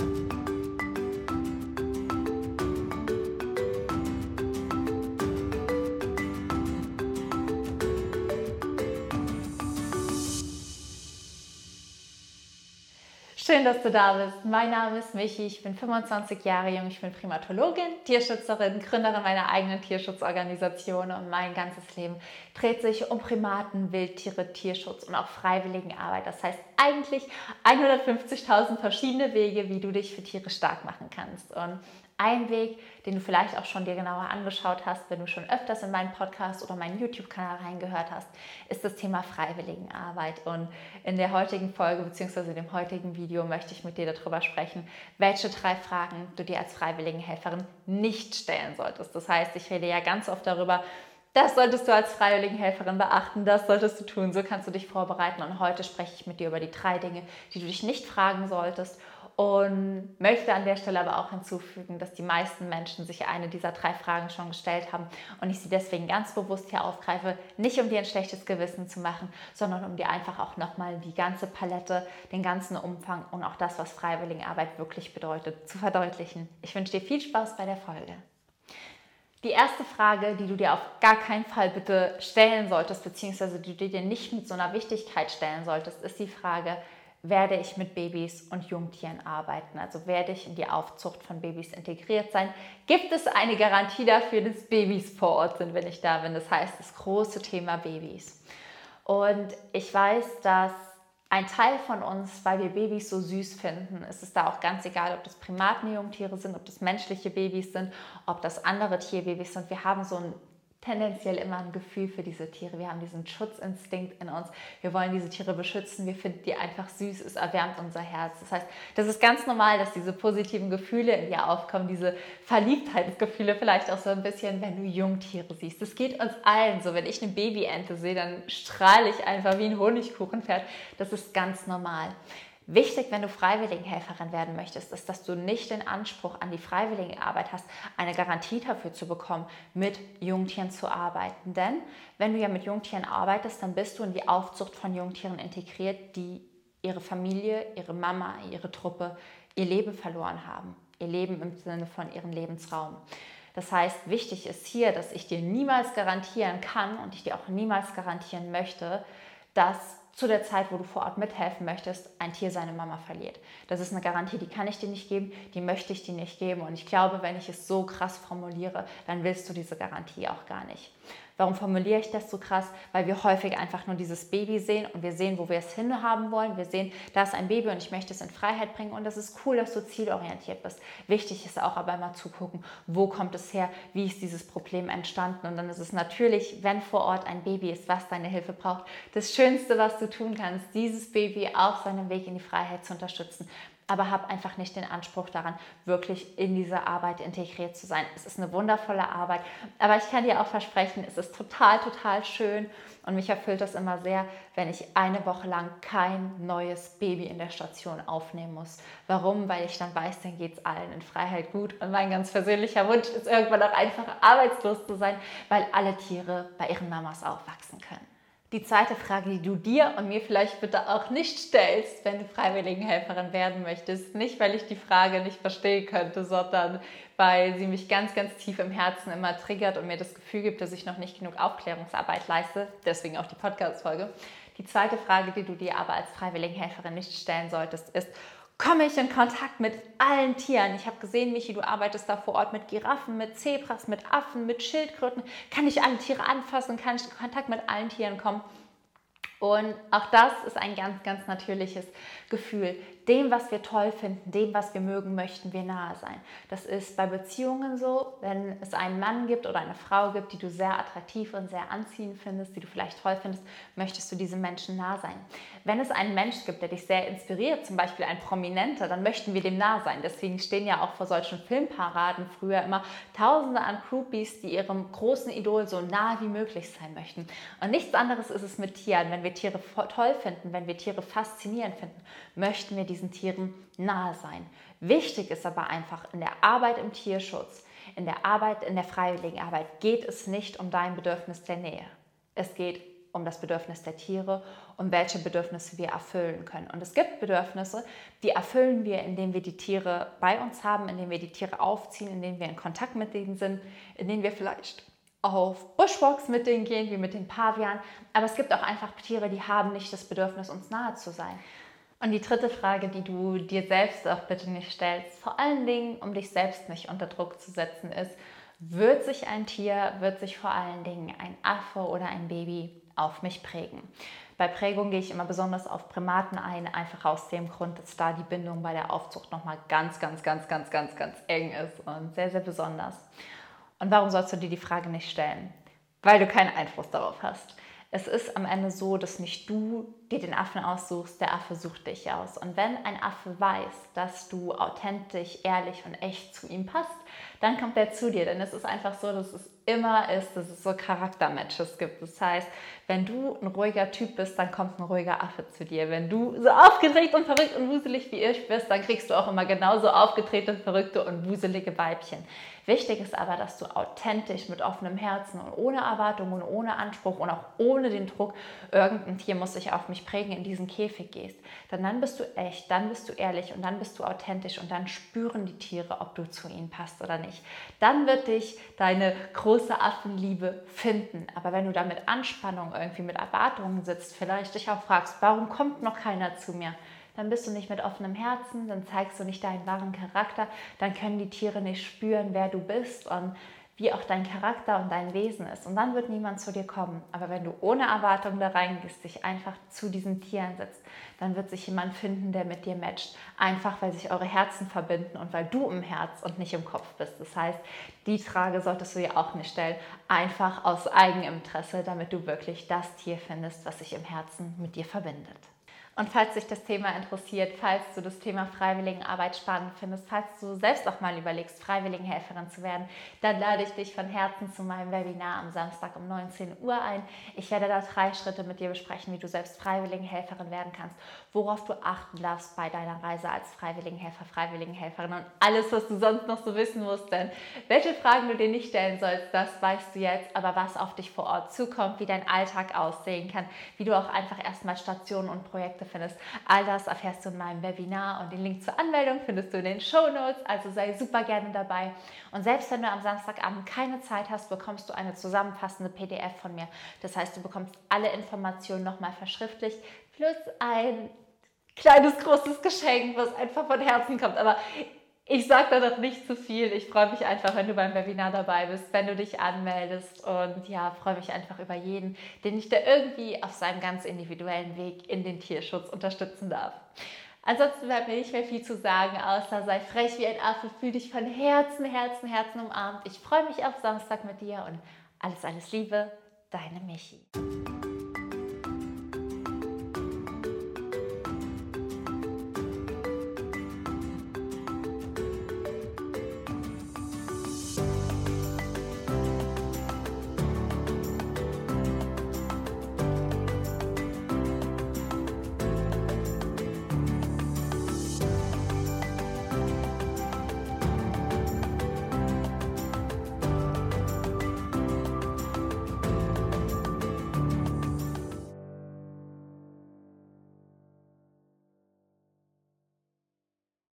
Thank you. Schön, dass du da bist. Mein Name ist Michi, ich bin 25 Jahre jung, ich bin Primatologin, Tierschützerin, Gründerin meiner eigenen Tierschutzorganisation und mein ganzes Leben dreht sich um Primaten, Wildtiere, Tierschutz und auch Freiwilligenarbeit. Das heißt eigentlich 150.000 verschiedene Wege, wie du dich für Tiere stark machen kannst. Und ein Weg, den du vielleicht auch schon dir genauer angeschaut hast, wenn du schon öfters in meinen Podcast oder meinen YouTube-Kanal reingehört hast, ist das Thema Freiwilligenarbeit. Und in der heutigen Folge bzw. dem heutigen Video möchte ich mit dir darüber sprechen, welche drei Fragen du dir als Freiwilligenhelferin nicht stellen solltest. Das heißt, ich rede ja ganz oft darüber, das solltest du als Freiwilligenhelferin beachten, das solltest du tun, so kannst du dich vorbereiten. Und heute spreche ich mit dir über die drei Dinge, die du dich nicht fragen solltest und möchte an der Stelle aber auch hinzufügen, dass die meisten Menschen sich eine dieser drei Fragen schon gestellt haben und ich sie deswegen ganz bewusst hier aufgreife, nicht um dir ein schlechtes Gewissen zu machen, sondern um dir einfach auch nochmal die ganze Palette, den ganzen Umfang und auch das, was Freiwilligenarbeit wirklich bedeutet, zu verdeutlichen. Ich wünsche dir viel Spaß bei der Folge. Die erste Frage, die du dir auf gar keinen Fall bitte stellen solltest, beziehungsweise die du dir nicht mit so einer Wichtigkeit stellen solltest, ist die Frage, werde ich mit Babys und Jungtieren arbeiten, also werde ich in die Aufzucht von Babys integriert sein. Gibt es eine Garantie dafür, dass Babys vor Ort sind, wenn ich da bin? Das heißt, das große Thema Babys. Und ich weiß, dass ein Teil von uns, weil wir Babys so süß finden, ist es da auch ganz egal, ob das Primatenjungtiere sind, ob das menschliche Babys sind, ob das andere Tierbabys sind. Wir haben so ein tendenziell immer ein Gefühl für diese Tiere. Wir haben diesen Schutzinstinkt in uns. Wir wollen diese Tiere beschützen. Wir finden die einfach süß. Es erwärmt unser Herz. Das heißt, das ist ganz normal, dass diese positiven Gefühle in dir aufkommen, diese Verliebtheitsgefühle vielleicht auch so ein bisschen, wenn du Jungtiere siehst. Das geht uns allen so. Wenn ich eine Babyente sehe, dann strahle ich einfach wie ein Honigkuchenpferd. Das ist ganz normal. Wichtig, wenn du Freiwilligenhelferin werden möchtest, ist, dass du nicht den Anspruch an die Freiwilligenarbeit hast, eine Garantie dafür zu bekommen, mit Jungtieren zu arbeiten. Denn wenn du ja mit Jungtieren arbeitest, dann bist du in die Aufzucht von Jungtieren integriert, die ihre Familie, ihre Mama, ihre Truppe, ihr Leben verloren haben. Ihr Leben im Sinne von ihrem Lebensraum. Das heißt, wichtig ist hier, dass ich dir niemals garantieren kann und ich dir auch niemals garantieren möchte, dass zu der Zeit, wo du vor Ort mithelfen möchtest, ein Tier seine Mama verliert. Das ist eine Garantie, die kann ich dir nicht geben, die möchte ich dir nicht geben. Und ich glaube, wenn ich es so krass formuliere, dann willst du diese Garantie auch gar nicht. Warum formuliere ich das so krass? Weil wir häufig einfach nur dieses Baby sehen und wir sehen, wo wir es hinhaben wollen. Wir sehen, da ist ein Baby und ich möchte es in Freiheit bringen und das ist cool, dass du zielorientiert bist. Wichtig ist auch aber immer zu gucken, wo kommt es her, wie ist dieses Problem entstanden und dann ist es natürlich, wenn vor Ort ein Baby ist, was deine Hilfe braucht, das Schönste, was du tun kannst, dieses Baby auf seinem Weg in die Freiheit zu unterstützen aber habe einfach nicht den Anspruch daran, wirklich in diese Arbeit integriert zu sein. Es ist eine wundervolle Arbeit, aber ich kann dir auch versprechen, es ist total, total schön und mich erfüllt das immer sehr, wenn ich eine Woche lang kein neues Baby in der Station aufnehmen muss. Warum? Weil ich dann weiß, dann geht es allen in Freiheit gut und mein ganz persönlicher Wunsch ist irgendwann auch einfach arbeitslos zu sein, weil alle Tiere bei ihren Mamas aufwachsen können. Die zweite Frage, die du dir und mir vielleicht bitte auch nicht stellst, wenn du Freiwilligenhelferin werden möchtest, nicht weil ich die Frage nicht verstehen könnte, sondern weil sie mich ganz, ganz tief im Herzen immer triggert und mir das Gefühl gibt, dass ich noch nicht genug Aufklärungsarbeit leiste, deswegen auch die Podcast-Folge. Die zweite Frage, die du dir aber als Freiwilligenhelferin nicht stellen solltest, ist, komme ich in Kontakt mit allen Tieren. Ich habe gesehen, Michi, du arbeitest da vor Ort mit Giraffen, mit Zebras, mit Affen, mit Schildkröten. Kann ich alle Tiere anfassen? Kann ich in Kontakt mit allen Tieren kommen? Und auch das ist ein ganz, ganz natürliches Gefühl. Dem, was wir toll finden, dem, was wir mögen, möchten wir nahe sein. Das ist bei Beziehungen so, wenn es einen Mann gibt oder eine Frau gibt, die du sehr attraktiv und sehr anziehend findest, die du vielleicht toll findest, möchtest du diesem Menschen nah sein. Wenn es einen Mensch gibt, der dich sehr inspiriert, zum Beispiel ein Prominenter, dann möchten wir dem nah sein. Deswegen stehen ja auch vor solchen Filmparaden früher immer Tausende an Groupies, die ihrem großen Idol so nah wie möglich sein möchten. Und nichts anderes ist es mit Tieren. Wenn wir Tiere toll finden, wenn wir Tiere faszinierend finden, möchten wir diesen Tieren nahe sein. Wichtig ist aber einfach in der Arbeit im Tierschutz, in der Arbeit, in der freiwilligen Arbeit geht es nicht um dein Bedürfnis der Nähe. Es geht um das Bedürfnis der Tiere und welche Bedürfnisse wir erfüllen können. Und es gibt Bedürfnisse, die erfüllen wir, indem wir die Tiere bei uns haben, indem wir die Tiere aufziehen, indem wir in Kontakt mit denen sind, indem wir vielleicht auf Bushwalks mit denen gehen, wie mit den Pavian. Aber es gibt auch einfach Tiere, die haben nicht das Bedürfnis, uns nahe zu sein. Und die dritte Frage, die du dir selbst auch bitte nicht stellst, vor allen Dingen, um dich selbst nicht unter Druck zu setzen, ist, wird sich ein Tier, wird sich vor allen Dingen ein Affe oder ein Baby auf mich prägen. Bei Prägung gehe ich immer besonders auf Primaten ein, einfach aus dem Grund, dass da die Bindung bei der Aufzucht nochmal ganz, ganz, ganz, ganz, ganz, ganz eng ist und sehr, sehr besonders. Und warum sollst du dir die Frage nicht stellen? Weil du keinen Einfluss darauf hast. Es ist am Ende so, dass nicht du dir den Affen aussuchst, der Affe sucht dich aus. Und wenn ein Affe weiß, dass du authentisch, ehrlich und echt zu ihm passt, dann kommt er zu dir. Denn es ist einfach so, dass es immer ist, dass es so Charaktermatches gibt. Das heißt, wenn du ein ruhiger Typ bist, dann kommt ein ruhiger Affe zu dir. Wenn du so aufgedreht und verrückt und wuselig wie ich bist, dann kriegst du auch immer genauso aufgedrehte, verrückte und wuselige Weibchen. Wichtig ist aber, dass du authentisch mit offenem Herzen und ohne Erwartung und ohne Anspruch und auch ohne den Druck, irgendein Tier muss sich auf mich prägen, in diesen Käfig gehst. Denn dann bist du echt, dann bist du ehrlich und dann bist du authentisch und dann spüren die Tiere, ob du zu ihnen passt oder nicht. Dann wird dich deine große Affenliebe finden. Aber wenn du da mit Anspannung irgendwie mit Erwartungen sitzt, vielleicht dich auch fragst, warum kommt noch keiner zu mir? Dann bist du nicht mit offenem Herzen, dann zeigst du nicht deinen wahren Charakter, dann können die Tiere nicht spüren, wer du bist und wie auch dein Charakter und dein Wesen ist. Und dann wird niemand zu dir kommen. Aber wenn du ohne Erwartung da reingehst, dich einfach zu diesen Tieren setzt, dann wird sich jemand finden, der mit dir matcht. Einfach, weil sich eure Herzen verbinden und weil du im Herz und nicht im Kopf bist. Das heißt, die Frage solltest du dir auch nicht stellen. Einfach aus Eigeninteresse, damit du wirklich das Tier findest, was sich im Herzen mit dir verbindet. Und falls dich das Thema interessiert, falls du das Thema Freiwilligenarbeit spannend findest, falls du selbst auch mal überlegst, Freiwilligenhelferin zu werden, dann lade ich dich von Herzen zu meinem Webinar am Samstag um 19 Uhr ein. Ich werde da drei Schritte mit dir besprechen, wie du selbst Freiwilligenhelferin werden kannst, worauf du achten darfst bei deiner Reise als Freiwilligenhelfer, Freiwilligenhelferin und alles, was du sonst noch so wissen musst. Denn welche Fragen du dir nicht stellen sollst, das weißt du jetzt, aber was auf dich vor Ort zukommt, wie dein Alltag aussehen kann, wie du auch einfach erstmal Stationen und Projekte findest. All das erfährst du in meinem Webinar und den Link zur Anmeldung findest du in den Show Notes. Also sei super gerne dabei. Und selbst wenn du am Samstagabend keine Zeit hast, bekommst du eine zusammenfassende PDF von mir. Das heißt, du bekommst alle Informationen nochmal verschriftlicht plus ein kleines, großes Geschenk, was einfach von Herzen kommt. Aber ich sage da noch nicht zu viel. Ich freue mich einfach, wenn du beim Webinar dabei bist, wenn du dich anmeldest und ja, freue mich einfach über jeden, den ich da irgendwie auf seinem ganz individuellen Weg in den Tierschutz unterstützen darf. Ansonsten bleibt mir nicht mehr viel zu sagen, außer sei frech wie ein Affe, fühl dich von Herzen, Herzen, Herzen umarmt. Ich freue mich auf Samstag mit dir und alles, alles Liebe, deine Michi.